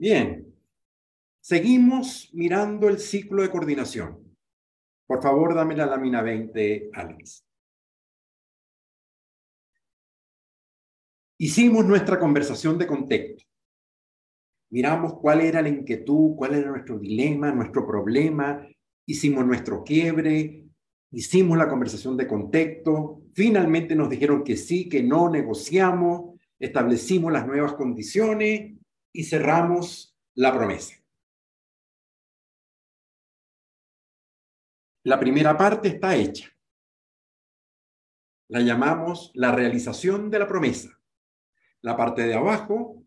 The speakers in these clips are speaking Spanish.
Bien, seguimos mirando el ciclo de coordinación. Por favor, dame la lámina 20, Alex. Hicimos nuestra conversación de contexto. Miramos cuál era la inquietud, cuál era nuestro dilema, nuestro problema. Hicimos nuestro quiebre, hicimos la conversación de contexto. Finalmente nos dijeron que sí, que no, negociamos, establecimos las nuevas condiciones y cerramos la promesa. La primera parte está hecha. La llamamos la realización de la promesa. La parte de abajo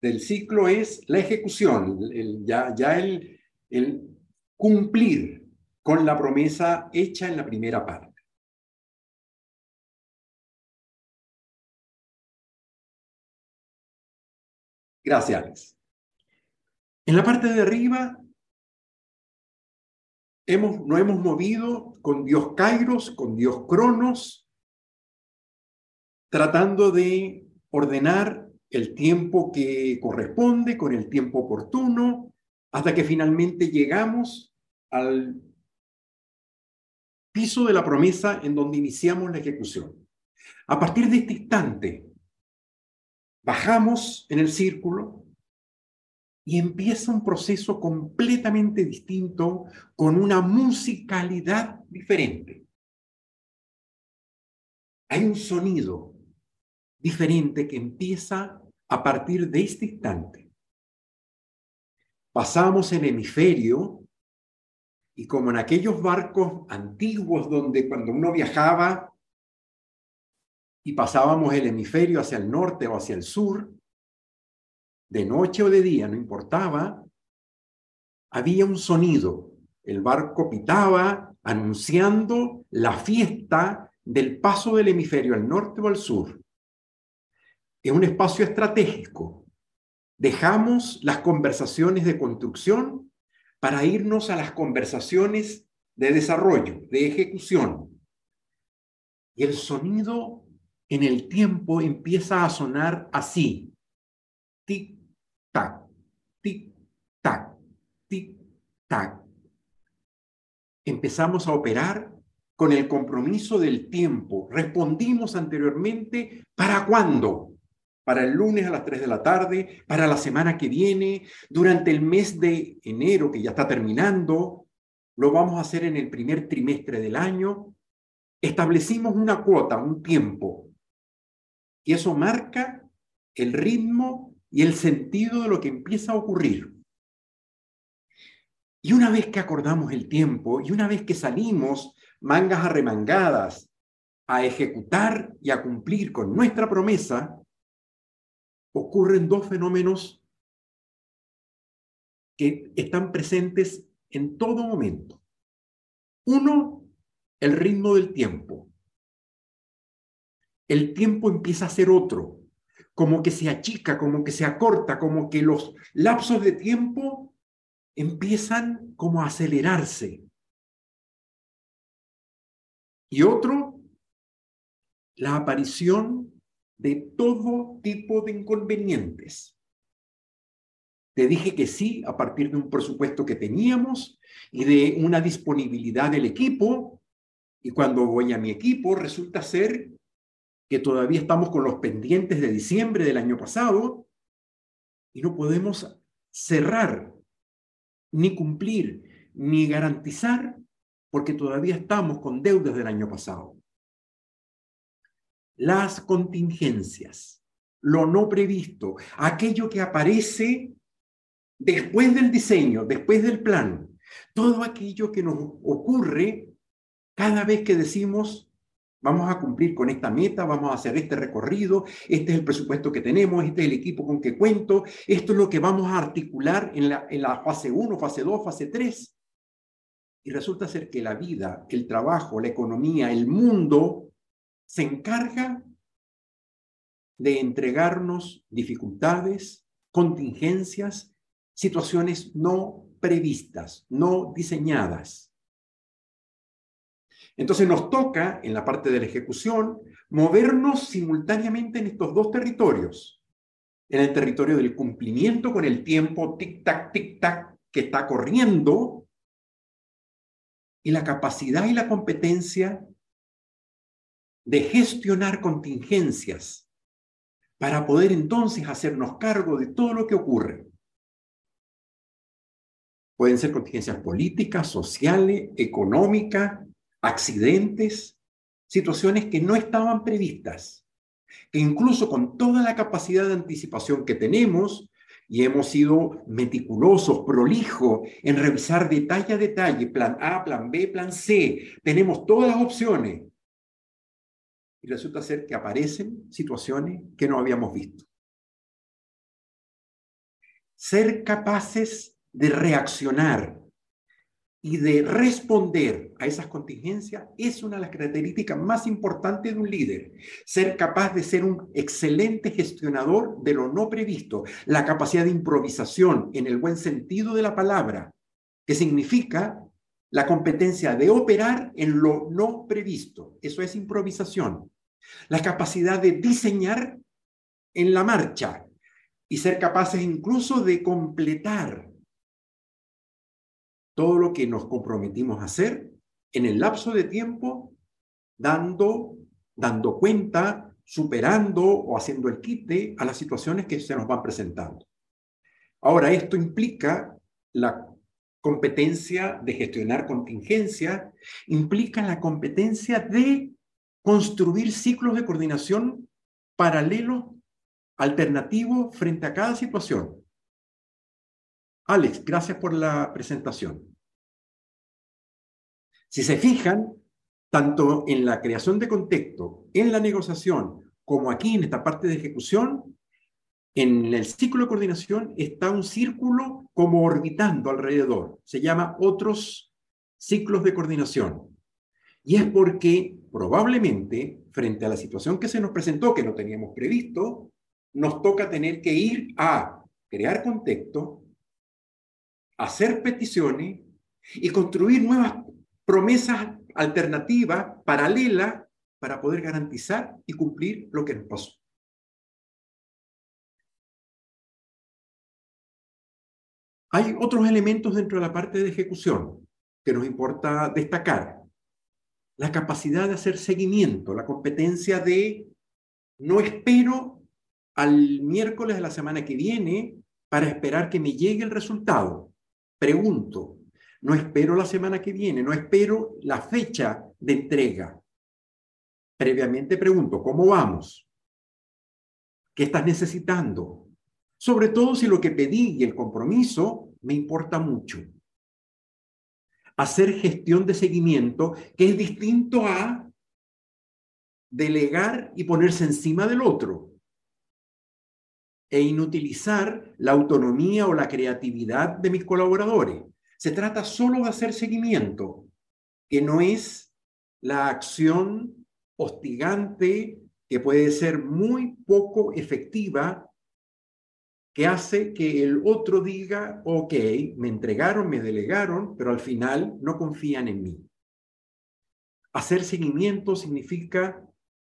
del ciclo es la ejecución, ya, ya el, el cumplir con la promesa hecha en la primera parte. Gracias, Alex. En la parte de arriba, hemos, nos hemos movido con Dios Kairos, con Dios Cronos, tratando de ordenar el tiempo que corresponde con el tiempo oportuno, hasta que finalmente llegamos al piso de la promesa en donde iniciamos la ejecución. A partir de este instante, Bajamos en el círculo y empieza un proceso completamente distinto con una musicalidad diferente. Hay un sonido diferente que empieza a partir de este instante. Pasamos el hemisferio y como en aquellos barcos antiguos donde cuando uno viajaba y pasábamos el hemisferio hacia el norte o hacia el sur, de noche o de día, no importaba, había un sonido. El barco pitaba anunciando la fiesta del paso del hemisferio al norte o al sur. Es un espacio estratégico. Dejamos las conversaciones de construcción para irnos a las conversaciones de desarrollo, de ejecución. Y el sonido en el tiempo empieza a sonar así. Tic, tac, tic, tac, tic, tac. Empezamos a operar con el compromiso del tiempo. Respondimos anteriormente, ¿para cuándo? Para el lunes a las 3 de la tarde, para la semana que viene, durante el mes de enero que ya está terminando, lo vamos a hacer en el primer trimestre del año. Establecimos una cuota, un tiempo, y eso marca el ritmo y el sentido de lo que empieza a ocurrir. Y una vez que acordamos el tiempo y una vez que salimos mangas arremangadas a ejecutar y a cumplir con nuestra promesa, ocurren dos fenómenos que están presentes en todo momento. Uno, el ritmo del tiempo el tiempo empieza a ser otro, como que se achica, como que se acorta, como que los lapsos de tiempo empiezan como a acelerarse. Y otro, la aparición de todo tipo de inconvenientes. Te dije que sí a partir de un presupuesto que teníamos y de una disponibilidad del equipo. Y cuando voy a mi equipo, resulta ser que todavía estamos con los pendientes de diciembre del año pasado y no podemos cerrar, ni cumplir, ni garantizar, porque todavía estamos con deudas del año pasado. Las contingencias, lo no previsto, aquello que aparece después del diseño, después del plan, todo aquello que nos ocurre cada vez que decimos Vamos a cumplir con esta meta, vamos a hacer este recorrido, este es el presupuesto que tenemos, este es el equipo con que cuento, esto es lo que vamos a articular en la, fase 1, fase 2, fase 3. Y resulta ser que la vida, el trabajo, la economía, el mundo se encarga de entregarnos dificultades, contingencias, situaciones no previstas, no diseñadas. Entonces nos toca, en la parte de la ejecución, movernos simultáneamente en estos dos territorios. en el territorio del cumplimiento con el tiempo tic-tac, tic-tac que está corriendo y la capacidad y la competencia de gestionar contingencias para poder entonces hacernos cargo de todo lo que ocurre. Pueden ser contingencias políticas, sociales, económicas, accidentes, situaciones que no estaban previstas, que incluso con toda la capacidad de anticipación que tenemos, y hemos sido meticulosos, prolijos en revisar detalle a detalle, plan A, plan B, plan C, tenemos todas las opciones. Y resulta ser que aparecen situaciones que no habíamos visto. Ser capaces de reaccionar y de responder a esas contingencias es una de las características más importantes de un líder. Ser capaz de ser un excelente gestionador de lo no previsto, la capacidad de improvisación en el buen sentido de la palabra, que significa la competencia de operar en lo no previsto. Eso es improvisación. La capacidad de diseñar en la marcha y ser capaces incluso de completar todo lo que nos comprometimos a hacer en el lapso de tiempo, dando, dando cuenta, superando o haciendo el quite a las situaciones que se nos van presentando. Ahora, esto implica la competencia de gestionar contingencia, implica la competencia de construir ciclos de coordinación paralelos, alternativos frente a cada situación. Alex, gracias por la presentación. Si se fijan, tanto en la creación de contexto, en la negociación, como aquí en esta parte de ejecución, en el ciclo de coordinación está un círculo como orbitando alrededor. Se llama otros ciclos de coordinación. Y es porque probablemente, frente a la situación que se nos presentó, que no teníamos previsto, nos toca tener que ir a crear contexto, hacer peticiones y construir nuevas promesas alternativas, paralelas, para poder garantizar y cumplir lo que nos pasó. Hay otros elementos dentro de la parte de ejecución que nos importa destacar. La capacidad de hacer seguimiento, la competencia de no espero al miércoles de la semana que viene para esperar que me llegue el resultado. Pregunto, no espero la semana que viene, no espero la fecha de entrega. Previamente pregunto, ¿cómo vamos? ¿Qué estás necesitando? Sobre todo si lo que pedí y el compromiso me importa mucho. Hacer gestión de seguimiento, que es distinto a delegar y ponerse encima del otro e inutilizar la autonomía o la creatividad de mis colaboradores. Se trata solo de hacer seguimiento, que no es la acción hostigante que puede ser muy poco efectiva, que hace que el otro diga, ok, me entregaron, me delegaron, pero al final no confían en mí. Hacer seguimiento significa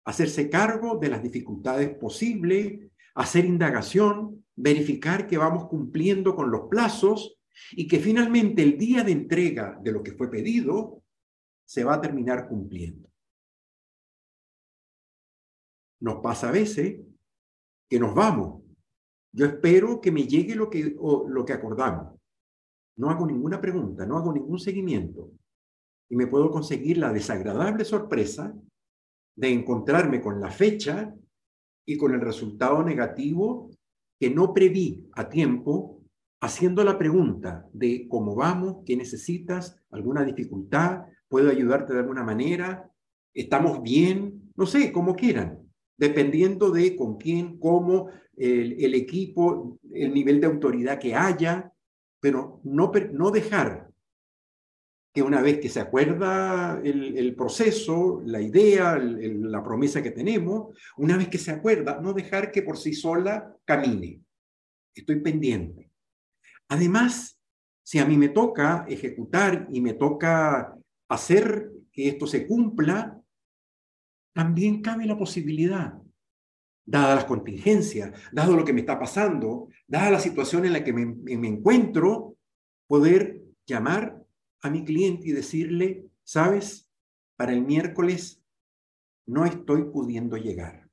hacerse cargo de las dificultades posibles, hacer indagación, verificar que vamos cumpliendo con los plazos y que finalmente el día de entrega de lo que fue pedido se va a terminar cumpliendo. Nos pasa a veces que nos vamos. Yo espero que me llegue lo que, lo que acordamos. No hago ninguna pregunta, no hago ningún seguimiento. Y me puedo conseguir la desagradable sorpresa de encontrarme con la fecha y con el resultado negativo que no preví a tiempo, haciendo la pregunta de cómo vamos, qué necesitas, alguna dificultad, puedo ayudarte de alguna manera, estamos bien, no sé, como quieran, dependiendo de con quién, cómo, el, el equipo, el nivel de autoridad que haya, pero no, no dejar que una vez que se acuerda el, proceso, la idea, la promesa que tenemos, una vez que se acuerda, no dejar que por sí sola camine. Estoy pendiente. Además, si a mí me toca ejecutar y me toca hacer que esto se cumpla, también cabe la posibilidad dadas las contingencias, dado lo que me está pasando, dada la situación en la que me, me encuentro, poder llamar a mi cliente y decirle, sabes, para el miércoles no estoy pudiendo llegar.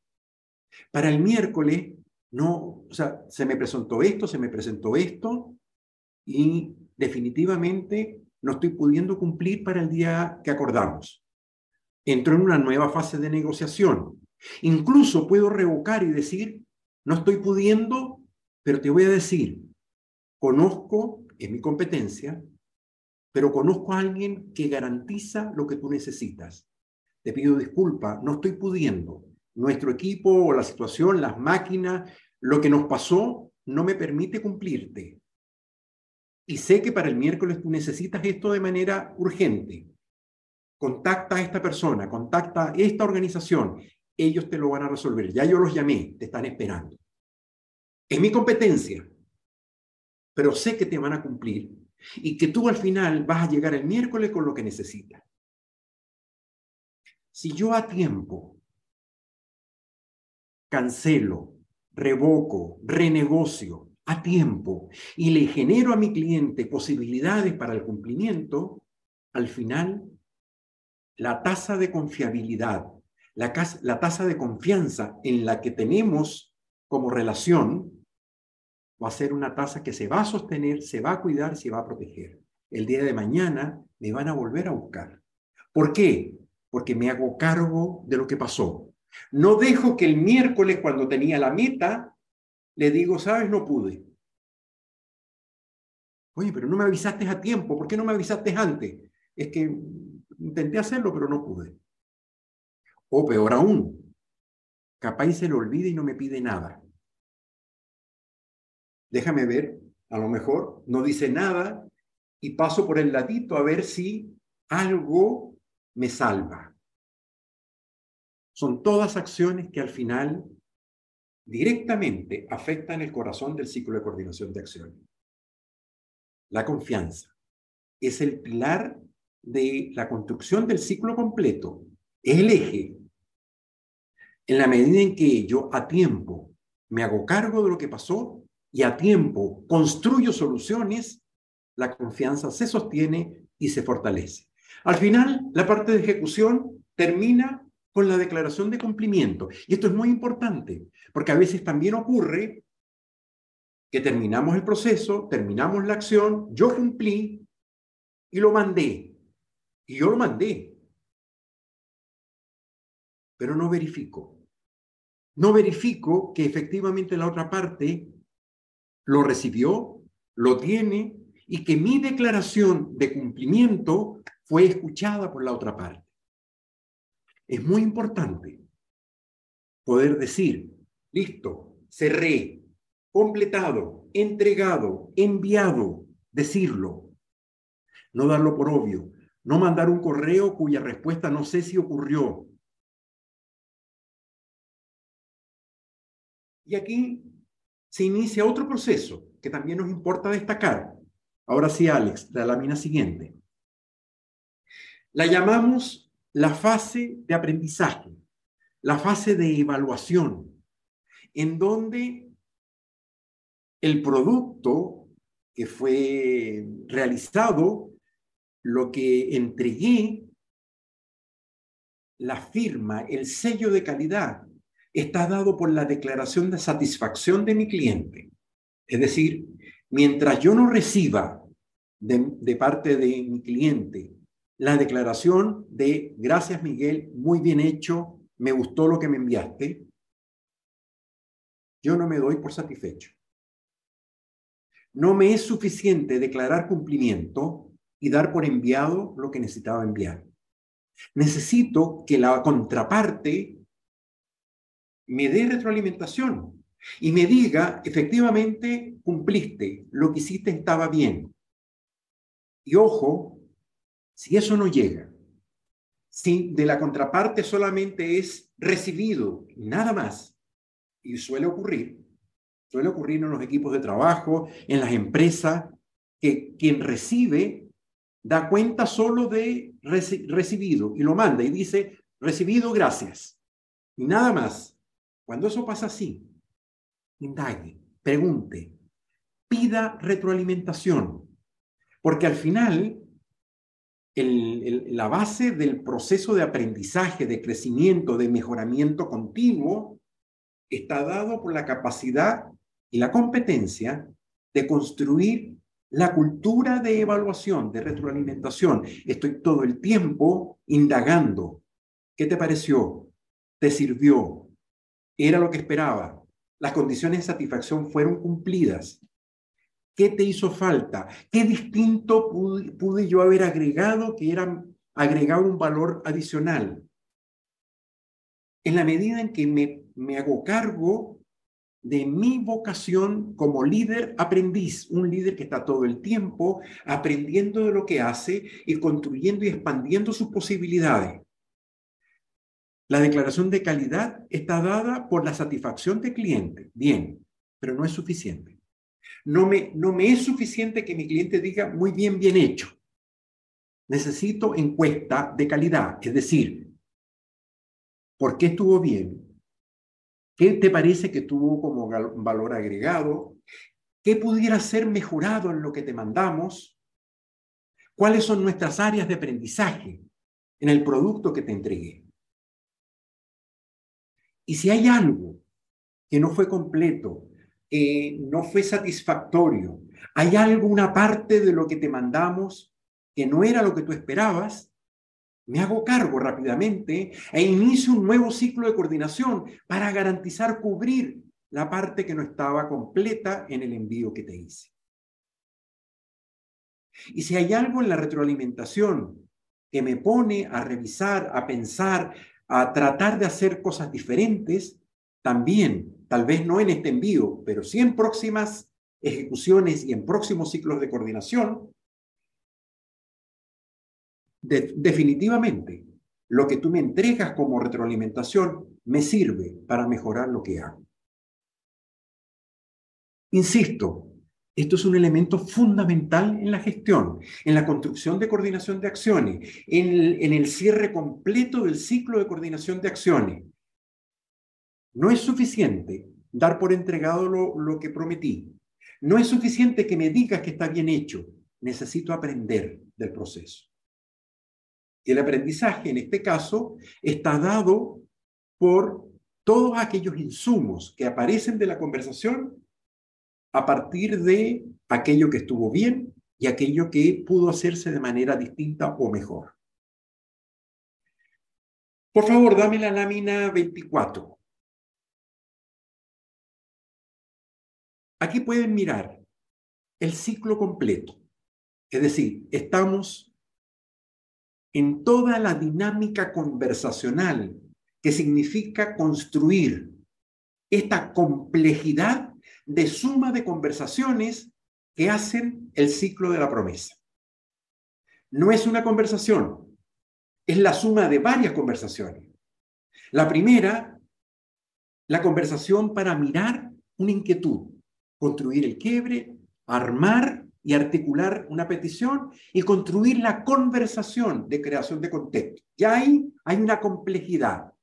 Para el miércoles no, o sea, se me presentó esto, se me presentó esto y definitivamente no estoy pudiendo cumplir para el día que acordamos. Entro en una nueva fase de negociación. Incluso puedo revocar y decir, no estoy pudiendo, pero te voy a decir, conozco, es mi competencia, pero conozco a alguien que garantiza lo que tú necesitas. Te pido disculpa, no estoy pudiendo. Nuestro equipo o la situación, las máquinas, lo que nos pasó no me permite cumplirte. Y sé que para el miércoles tú necesitas esto de manera urgente. Contacta a esta persona, contacta a esta organización. Ellos te lo van a resolver. Ya yo los llamé, te están esperando. Es mi competencia, pero sé que te van a cumplir y que tú al final vas a llegar el miércoles con lo que necesitas. Si yo a tiempo cancelo, revoco, renegocio a tiempo y le genero a mi cliente posibilidades para el cumplimiento, al final la tasa de confiabilidad, la, la tasa de confianza en la que tenemos como relación va a ser una tasa que se va a sostener, se va a cuidar, se va a proteger. El día de mañana me van a volver a buscar. ¿Por qué? Porque me hago cargo de lo que pasó. No dejo que el miércoles, cuando tenía la meta, le digo, sabes, no pude. Oye, pero no me avisaste a tiempo. ¿Por qué no me avisaste antes? Es que intenté hacerlo, pero no pude. O peor aún, capaz se le olvida y no me pide nada déjame ver, a lo mejor no dice nada y paso por el ladito a ver si algo me salva. Son todas acciones que al final directamente afectan el corazón del ciclo de coordinación de acción. La confianza es el pilar de la construcción del ciclo completo, es el eje. En la medida en que yo a tiempo me hago cargo de lo que pasó, y a tiempo construyo soluciones, la confianza se sostiene y se fortalece. Al final, la parte de ejecución termina con la declaración de cumplimiento. Y esto es muy importante, porque a veces también ocurre que terminamos el proceso, terminamos la acción, yo cumplí y lo mandé. Y yo lo mandé. Pero no verifico. No verifico que efectivamente la otra parte lo recibió, lo tiene y que mi declaración de cumplimiento fue escuchada por la otra parte. Es muy importante poder decir, listo, cerré, completado, entregado, enviado, decirlo. No darlo por obvio, no mandar un correo cuya respuesta no sé si ocurrió. Y aquí se inicia otro proceso que también nos importa destacar. Ahora sí, Alex, la lámina siguiente. La llamamos la fase de aprendizaje, la fase de evaluación, en donde el producto que fue realizado, lo que entregué, la firma, el sello de calidad, está dado por la declaración de satisfacción de mi cliente. Es decir, mientras yo no reciba de, parte de mi cliente la declaración de gracias Miguel, muy bien hecho, me gustó lo que me enviaste, yo no me doy por satisfecho. No me es suficiente declarar cumplimiento y dar por enviado lo que necesitaba enviar. Necesito que la contraparte me dé retroalimentación y me diga, efectivamente, cumpliste, lo que hiciste estaba bien. Y ojo, si eso no llega, si de la contraparte solamente es recibido, nada más, y suele ocurrir, suele ocurrir en los equipos de trabajo, en las empresas, que quien recibe da cuenta solo de recibido y lo manda y dice, recibido, gracias. Y nada más Cuando eso pasa así, indague, pregunte, pida retroalimentación, porque al final la base del proceso de aprendizaje, de crecimiento, de mejoramiento continuo, está dado por la capacidad y la competencia de construir la cultura de evaluación, de retroalimentación. Estoy todo el tiempo indagando. ¿Qué te pareció? ¿Te sirvió? ¿Era lo que esperaba? ¿Las condiciones de satisfacción fueron cumplidas? ¿Qué te hizo falta? ¿Qué distinto pude, yo haber agregado que era agregar un valor adicional? En la medida en que me, me hago cargo de mi vocación como líder aprendiz, un líder que está todo el tiempo aprendiendo de lo que hace y construyendo y expandiendo sus posibilidades. La declaración de calidad está dada por la satisfacción del cliente, bien, pero no es suficiente. No me, no me es suficiente que mi cliente diga muy bien, bien hecho. Necesito encuesta de calidad, es decir, ¿por qué estuvo bien? ¿Qué te parece que tuvo como valor agregado? ¿Qué pudiera ser mejorado en lo que te mandamos? ¿Cuáles son nuestras áreas de aprendizaje en el producto que te entregué? Y si hay algo que no fue completo, no fue satisfactorio, hay alguna parte de lo que te mandamos que no era lo que tú esperabas, me hago cargo rápidamente e inicio un nuevo ciclo de coordinación para garantizar cubrir la parte que no estaba completa en el envío que te hice. Y si hay algo en la retroalimentación que me pone a revisar, a pensar, a tratar de hacer cosas diferentes, también, tal vez no en este envío, pero sí en próximas ejecuciones y en próximos ciclos de coordinación, definitivamente lo que tú me entregas como retroalimentación me sirve para mejorar lo que hago. Insisto, esto es un elemento fundamental en la gestión, en la construcción de coordinación de acciones, en el, cierre completo del ciclo de coordinación de acciones. No es suficiente dar por entregado lo, lo que prometí. No es suficiente que me digas que está bien hecho. Necesito aprender del proceso. Y el aprendizaje, en este caso, está dado por todos aquellos insumos que aparecen de la conversación a partir de aquello que estuvo bien y aquello que pudo hacerse de manera distinta o mejor. Por favor, dame la lámina 24. Aquí pueden mirar el ciclo completo. Es decir, estamos en toda la dinámica conversacional que significa construir esta complejidad de suma de conversaciones que hacen el ciclo de la promesa. No es una conversación, es la suma de varias conversaciones. La primera, la conversación para mirar una inquietud, construir el quiebre, armar y articular una petición y construir la conversación de creación de contexto. Ya ahí hay una complejidad.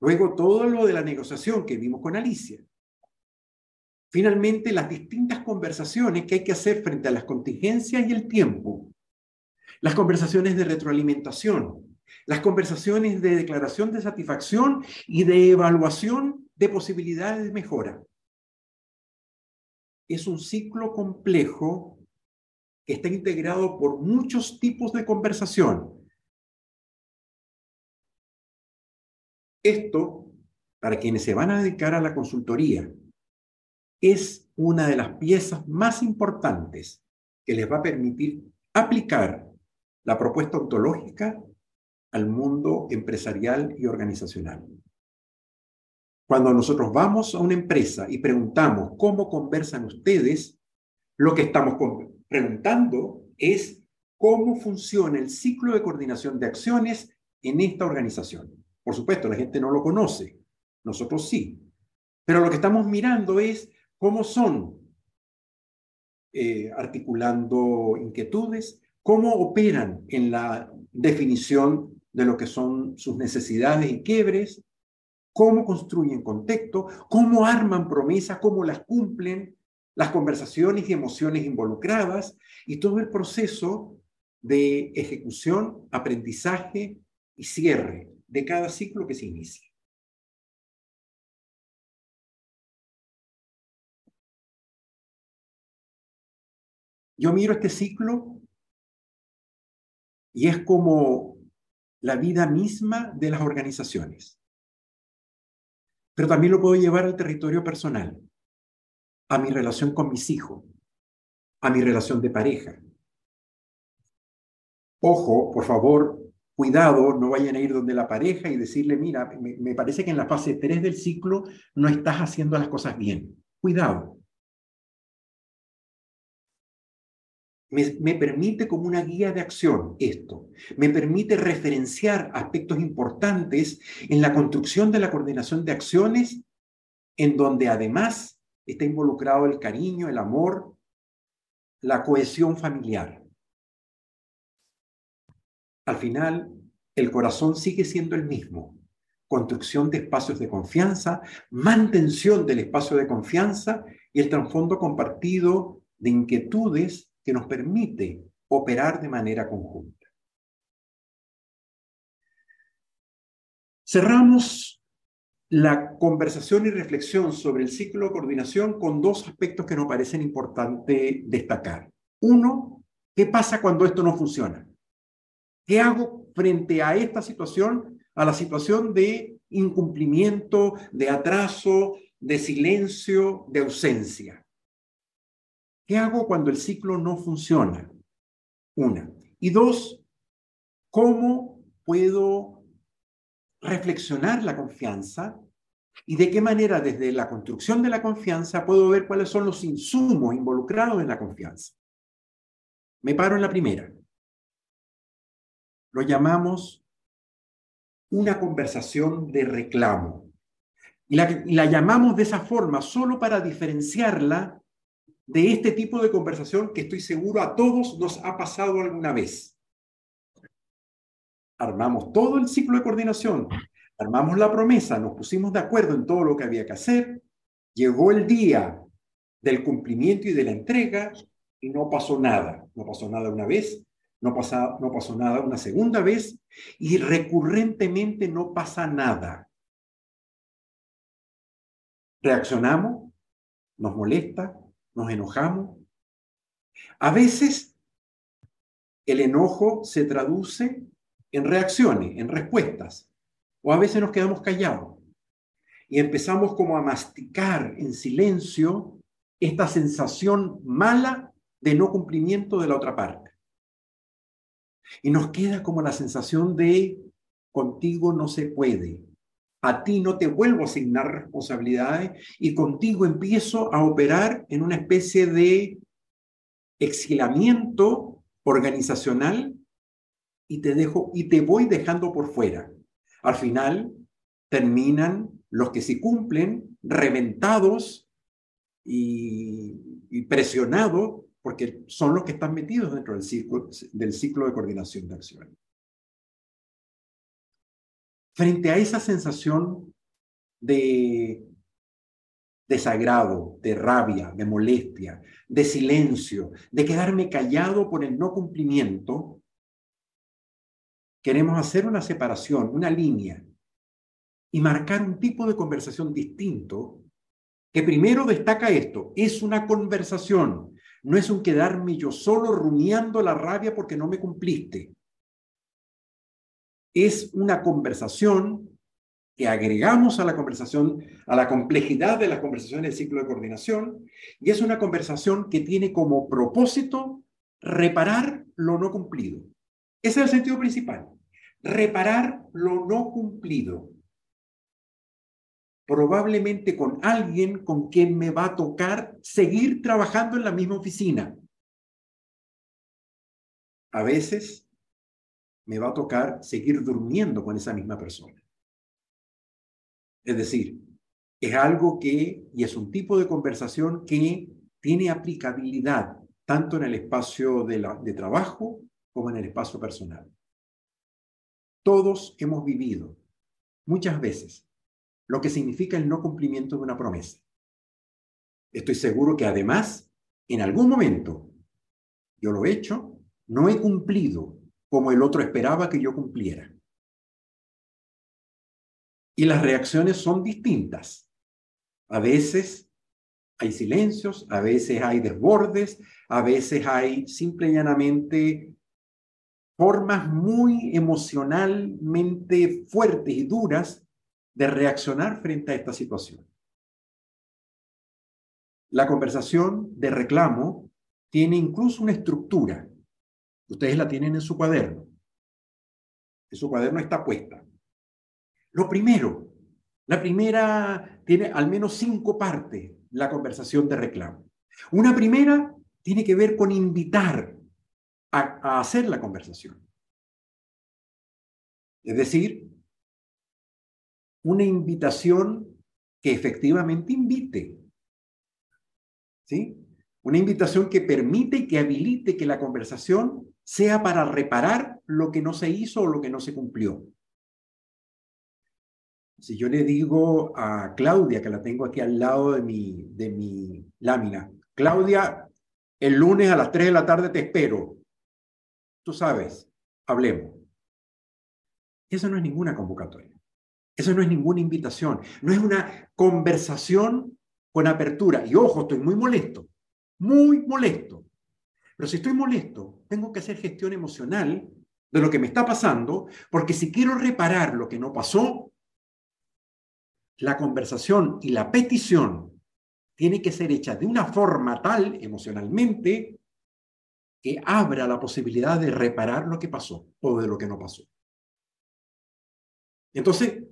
Luego todo lo de la negociación que vimos con Alicia. Finalmente, las distintas conversaciones que hay que hacer frente a las contingencias y el tiempo. Las conversaciones de retroalimentación, las conversaciones de declaración de satisfacción y de evaluación de posibilidades de mejora es un ciclo complejo que está integrado por muchos tipos de conversación. Esto, para quienes se van a dedicar a la consultoría, es una de las piezas más importantes que les va a permitir aplicar la propuesta ontológica al mundo empresarial y organizacional. Cuando nosotros vamos a una empresa y preguntamos cómo conversan ustedes, lo que estamos preguntando es cómo funciona el ciclo de coordinación de acciones en esta organización. Por supuesto, la gente no lo conoce, nosotros sí. Pero lo que estamos mirando es cómo son eh, articulando inquietudes, cómo operan en la definición de lo que son sus necesidades y quiebres, cómo construyen contexto, cómo arman promesas, cómo las cumplen, las conversaciones y emociones involucradas y todo el proceso de ejecución, aprendizaje y cierre de cada ciclo que se inicia. Yo miro este ciclo y es como la vida misma de las organizaciones. Pero también lo puedo llevar al territorio personal, a mi relación con mis hijos, a mi relación de pareja. Ojo, por favor, cuidado, no vayan a ir donde la pareja y decirle, mira, me, parece que en la fase 3 del ciclo no estás haciendo las cosas bien. Cuidado. Me, permite como una guía de acción esto. Me permite referenciar aspectos importantes en la construcción de la coordinación de acciones, en donde además está involucrado el cariño, el amor, la cohesión familiar. Al final, el corazón sigue siendo el mismo. Construcción de espacios de confianza, mantención del espacio de confianza y el trasfondo compartido de inquietudes que nos permite operar de manera conjunta. Cerramos la conversación y reflexión sobre el ciclo de coordinación con dos aspectos que nos parecen importantes destacar. Uno, ¿qué pasa cuando esto no funciona? ¿Qué hago frente a esta situación, a la situación de incumplimiento, de atraso, de silencio, de ausencia? ¿Qué hago cuando el ciclo no funciona? Una. Y dos, ¿cómo puedo reflexionar la confianza y de qué manera desde la construcción de la confianza puedo ver cuáles son los insumos involucrados en la confianza? Me paro en la primera. Lo llamamos una conversación de reclamo. Y la, llamamos de esa forma solo para diferenciarla de este tipo de conversación que estoy seguro a todos nos ha pasado alguna vez. Armamos todo el ciclo de coordinación, armamos la promesa, nos pusimos de acuerdo en todo lo que había que hacer, llegó el día del cumplimiento y de la entrega y no pasó nada. No pasó nada una vez, no, no pasó nada una segunda vez y recurrentemente no pasa nada. Reaccionamos, nos molesta, nos enojamos. A veces el enojo se traduce en reacciones, en respuestas, o a veces nos quedamos callados y empezamos como a masticar en silencio esta sensación mala de no cumplimiento de la otra parte. Y nos queda como la sensación de contigo no se puede, a ti no te vuelvo a asignar responsabilidades y contigo empiezo a operar en una especie de exilamiento organizacional y te dejo y te voy dejando por fuera. Al final terminan los que sí cumplen reventados y, y presionados porque son los que están metidos dentro del ciclo, del ciclo de coordinación de acción. Frente a esa sensación de desagrado, de rabia, de molestia, de silencio, de quedarme callado por el no cumplimiento, queremos hacer una separación, una línea y marcar un tipo de conversación distinto que primero destaca esto, es una conversación, no es un quedarme yo solo rumiando la rabia porque no me cumpliste es una conversación que agregamos a la conversación, a la complejidad de la conversación del ciclo de coordinación, y es una conversación que tiene como propósito reparar lo no cumplido. Ese es el sentido principal, reparar lo no cumplido. Probablemente con alguien con quien me va a tocar seguir trabajando en la misma oficina. A veces me va a tocar seguir durmiendo con esa misma persona. Es decir, es algo que, y es un tipo de conversación que tiene aplicabilidad tanto en el espacio de, de trabajo como en el espacio personal. Todos hemos vivido muchas veces lo que significa el no cumplimiento de una promesa. Estoy seguro que además, en algún momento, yo lo he hecho, no he cumplido como el otro esperaba que yo cumpliera. Y las reacciones son distintas. A veces hay silencios, a veces hay desbordes, a veces hay simple y llanamente formas muy emocionalmente fuertes y duras de reaccionar frente a esta situación. La conversación de reclamo tiene incluso una estructura. Ustedes la tienen en su cuaderno. En su cuaderno está puesta. Lo primero, la primera tiene al menos cinco partes, la conversación de reclamo. Una primera tiene que ver con invitar a, hacer la conversación. Es decir, una invitación que efectivamente invite. ¿Sí? Una invitación que permite y que habilite que la conversación sea para reparar lo que no se hizo o lo que no se cumplió. Si yo le digo a Claudia, que la tengo aquí al lado de mi, de mi lámina, Claudia, el lunes a las 3 de la tarde te espero. Tú sabes, hablemos. Eso no es ninguna convocatoria. Eso no es ninguna invitación. No es una conversación con apertura. Y ojo, estoy muy molesto. Muy molesto. Pero si estoy molesto, tengo que hacer gestión emocional de lo que me está pasando, porque si quiero reparar lo que no pasó, la conversación y la petición tiene que ser hecha de una forma tal emocionalmente que abra la posibilidad de reparar lo que pasó o de lo que no pasó. Entonces,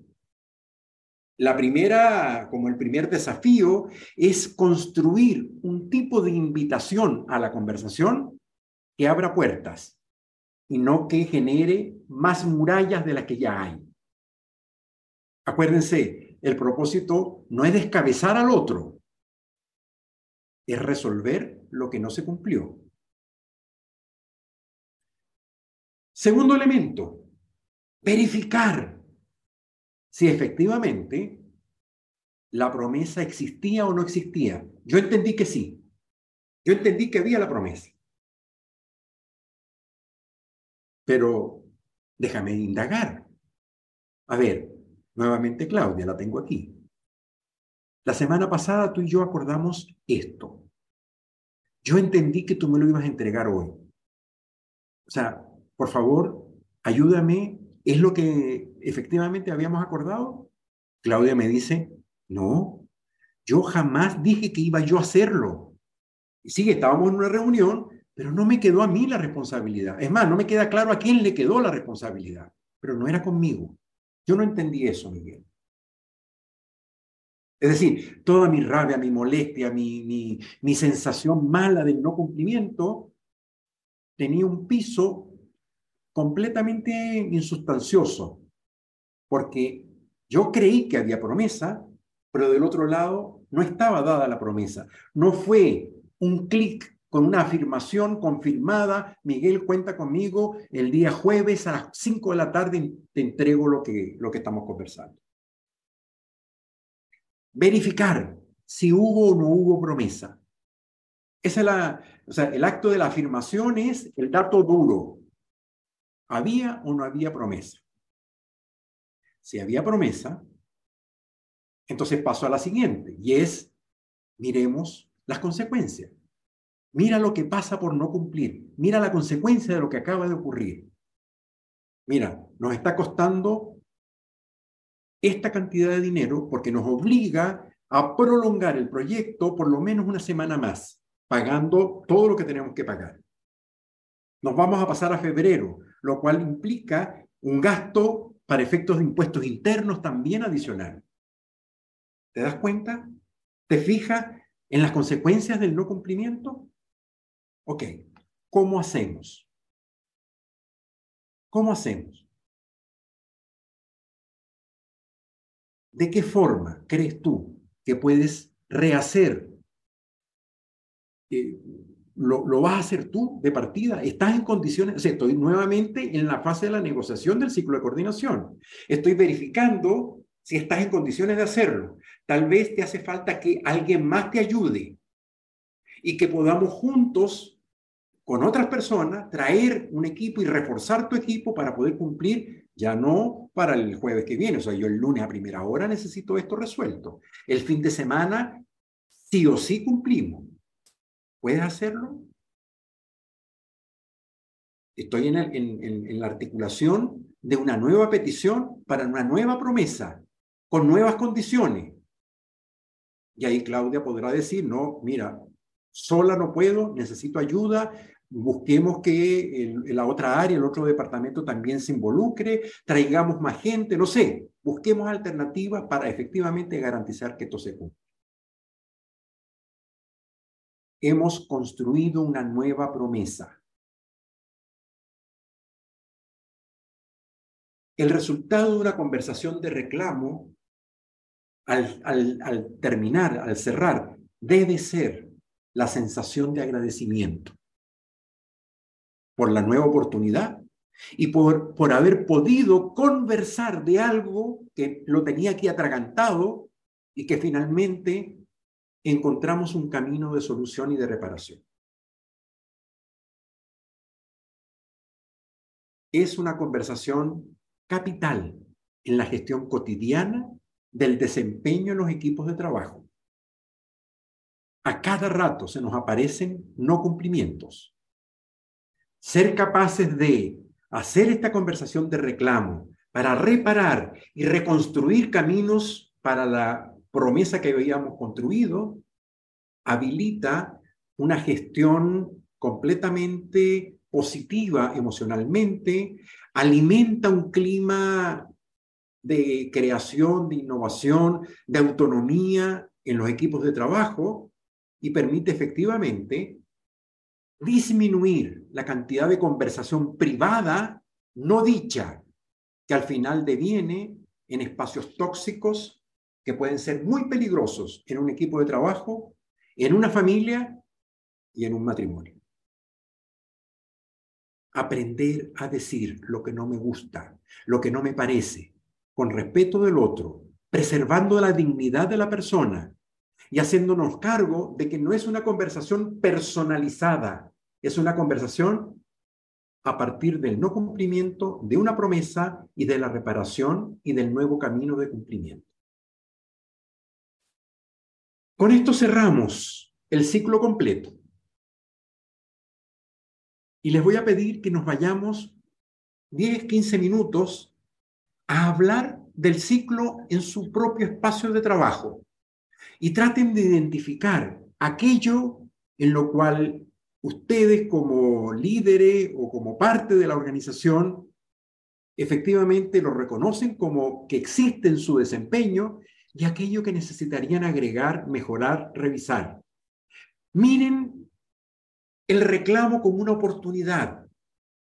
la primera, como el primer desafío, es construir un tipo de invitación a la conversación que abra puertas y no que genere más murallas de las que ya hay. Acuérdense, el propósito no es descabezar al otro, es resolver lo que no se cumplió. Segundo elemento, verificar si efectivamente la promesa existía o no existía. Yo entendí que sí. Yo entendí que había la promesa. Pero déjame indagar. A ver, nuevamente Claudia, la tengo aquí. La semana pasada tú y yo acordamos esto. Yo entendí que tú me lo ibas a entregar hoy. O sea, por favor, ayúdame ¿Es lo que efectivamente habíamos acordado? Claudia me dice, no, yo jamás dije que iba yo a hacerlo. Y sigue, estábamos en una reunión, pero no me quedó a mí la responsabilidad. Es más, no me queda claro a quién le quedó la responsabilidad, pero no era conmigo. Yo no entendí eso, Miguel. Es decir, toda mi rabia, mi molestia, mi, mi, mi sensación mala del no cumplimiento tenía un piso completamente insustancioso, porque yo creí que había promesa, pero del otro lado no estaba dada la promesa. No fue un clic con una afirmación confirmada, Miguel cuenta conmigo, el día jueves a las 5 de la tarde te entrego lo que, lo que estamos conversando. Verificar si hubo o no hubo promesa. Esa es la, o sea, el acto de la afirmación es el dato duro, ¿Había o no había promesa? Si había promesa, entonces paso a la siguiente, y es, miremos las consecuencias. Mira lo que pasa por no cumplir. Mira la consecuencia de lo que acaba de ocurrir. Mira, nos está costando esta cantidad de dinero porque nos obliga a prolongar el proyecto por lo menos una semana más, pagando todo lo que tenemos que pagar. Nos vamos a pasar a febrero, lo cual implica un gasto para efectos de impuestos internos también adicional. ¿Te das cuenta? ¿Te fijas en las consecuencias del no cumplimiento? Ok, ¿cómo hacemos? ¿Cómo hacemos? ¿De qué forma crees tú que puedes rehacer eh, lo, vas a hacer tú de partida. Estás en condiciones, o sea, estoy nuevamente en la fase de la negociación del ciclo de coordinación. Estoy verificando si estás en condiciones de hacerlo. Tal vez te hace falta que alguien más te ayude y que podamos juntos con otras personas traer un equipo y reforzar tu equipo para poder cumplir, ya no para el jueves que viene, o sea, yo el lunes a primera hora necesito esto resuelto. El fin de semana, sí o sí cumplimos. ¿Puedes hacerlo? Estoy en, la articulación de una nueva petición para una nueva promesa, con nuevas condiciones. Y ahí Claudia podrá decir, no, mira, sola no puedo, necesito ayuda, busquemos que la otra área, el otro departamento también se involucre, traigamos más gente, no sé, busquemos alternativas para efectivamente garantizar que esto se cumpla. Hemos construido una nueva promesa. El resultado de una conversación de reclamo, al, terminar, al cerrar, debe ser la sensación de agradecimiento por la nueva oportunidad y por, por haber podido conversar de algo que lo tenía aquí atragantado y que finalmente encontramos un camino de solución y de reparación. Es una conversación capital en la gestión cotidiana del desempeño en los equipos de trabajo. A cada rato se nos aparecen no cumplimientos ser capaces de hacer esta conversación de reclamo para reparar y reconstruir caminos para la promesa que habíamos construido, habilita una gestión completamente positiva emocionalmente, alimenta un clima de creación, de innovación, de autonomía en los equipos de trabajo y permite efectivamente disminuir la cantidad de conversación privada no dicha, que al final deviene en espacios tóxicos que pueden ser muy peligrosos en un equipo de trabajo, en una familia y en un matrimonio. Aprender a decir lo que no me gusta, lo que no me parece, con respeto del otro, preservando la dignidad de la persona y haciéndonos cargo de que no es una conversación personalizada, es una conversación a partir del no cumplimiento de una promesa y de la reparación y del nuevo camino de cumplimiento. Con esto cerramos el ciclo completo. Y les voy a pedir que nos vayamos 10, 15 minutos a hablar del ciclo en su propio espacio de trabajo y traten de identificar aquello en lo cual ustedes como líderes o como parte de la organización efectivamente lo reconocen como que existe en su desempeño y aquello que necesitarían agregar, mejorar, revisar. Miren el reclamo como una oportunidad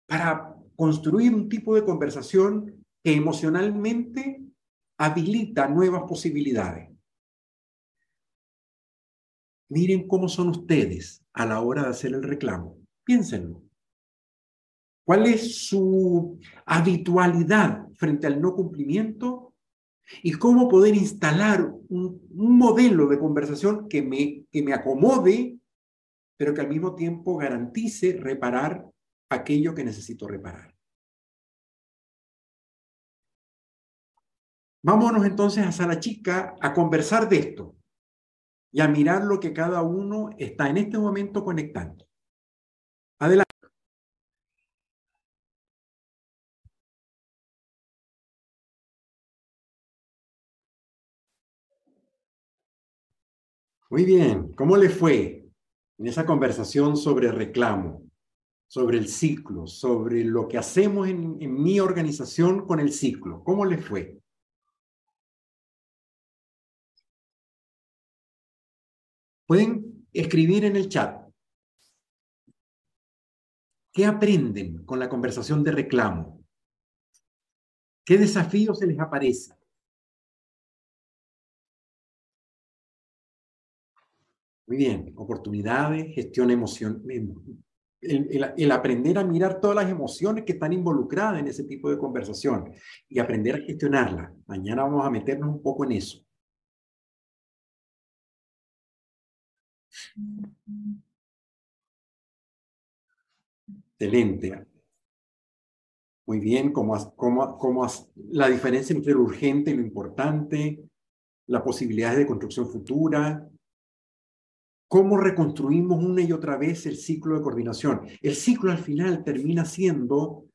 para construir un tipo de conversación que emocionalmente habilita nuevas posibilidades. Miren cómo son ustedes a la hora de hacer el reclamo. Piénsenlo. ¿Cuál es su habitualidad frente al no cumplimiento? Y cómo poder instalar un, modelo de conversación que me, que me acomode, pero que al mismo tiempo garantice reparar aquello que necesito reparar. Vámonos entonces a Sala Chica a conversar de esto y a mirar lo que cada uno está en este momento conectando. Adelante. Muy bien, ¿cómo le fue en esa conversación sobre reclamo, sobre el ciclo, sobre lo que hacemos en, mi organización con el ciclo? ¿Cómo le fue? Pueden escribir en el chat. ¿Qué aprenden con la conversación de reclamo? ¿Qué desafíos se les aparece? Muy bien, oportunidades, gestión emocional, el, aprender a mirar todas las emociones que están involucradas en ese tipo de conversación y aprender a gestionarlas. Mañana vamos a meternos un poco en eso. Excelente. Muy bien, como, como, como la diferencia entre lo urgente y lo importante, las posibilidades de construcción futura, cómo reconstruimos una y otra vez el ciclo de coordinación. El ciclo al final termina siendo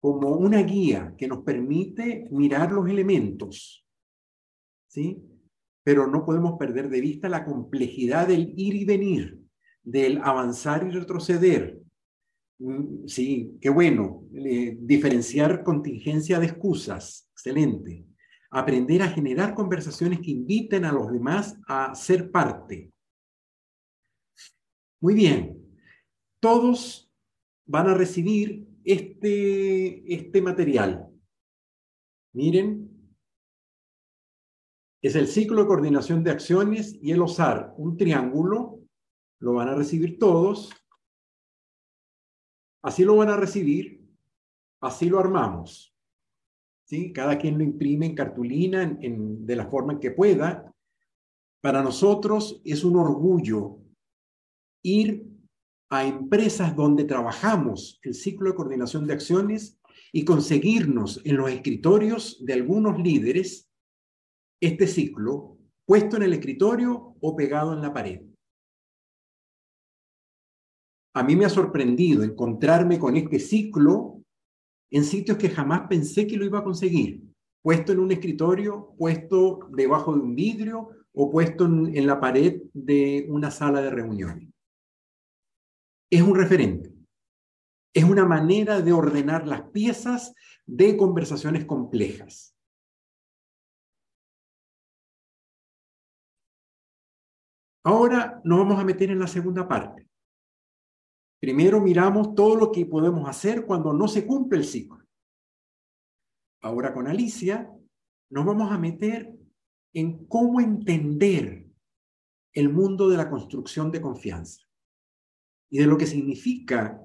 como una guía que nos permite mirar los elementos, ¿sí? Pero no podemos perder de vista la complejidad del ir y venir, del avanzar y retroceder. Mm, sí, qué bueno. Eh, diferenciar contingencia de excusas, excelente. Aprender a generar conversaciones que inviten a los demás a ser parte, muy bien, todos van a recibir este, este material. Miren, es el ciclo de coordinación de acciones y el OSAR, un triángulo, lo van a recibir todos. Así lo van a recibir, así lo armamos. ¿Sí? Cada quien lo imprime en cartulina de la forma en que pueda. Para nosotros es un orgullo ir a empresas donde trabajamos el ciclo de coordinación de acciones y conseguirnos en los escritorios de algunos líderes este ciclo puesto en el escritorio o pegado en la pared. A mí me ha sorprendido encontrarme con este ciclo en sitios que jamás pensé que lo iba a conseguir, puesto en un escritorio, puesto debajo de un vidrio o puesto en, la pared de una sala de reuniones es un referente. Es una manera de ordenar las piezas de conversaciones complejas. Ahora nos vamos a meter en la segunda parte. Primero miramos todo lo que podemos hacer cuando no se cumple el ciclo. Ahora con Alicia nos vamos a meter en cómo entender el mundo de la construcción de confianza y de lo que significa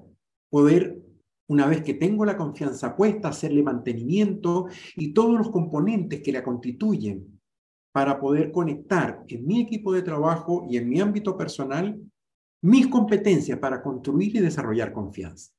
poder, una vez que tengo la confianza puesta, hacerle mantenimiento y todos los componentes que la constituyen para poder conectar en mi equipo de trabajo y en mi ámbito personal mis competencias para construir y desarrollar confianza.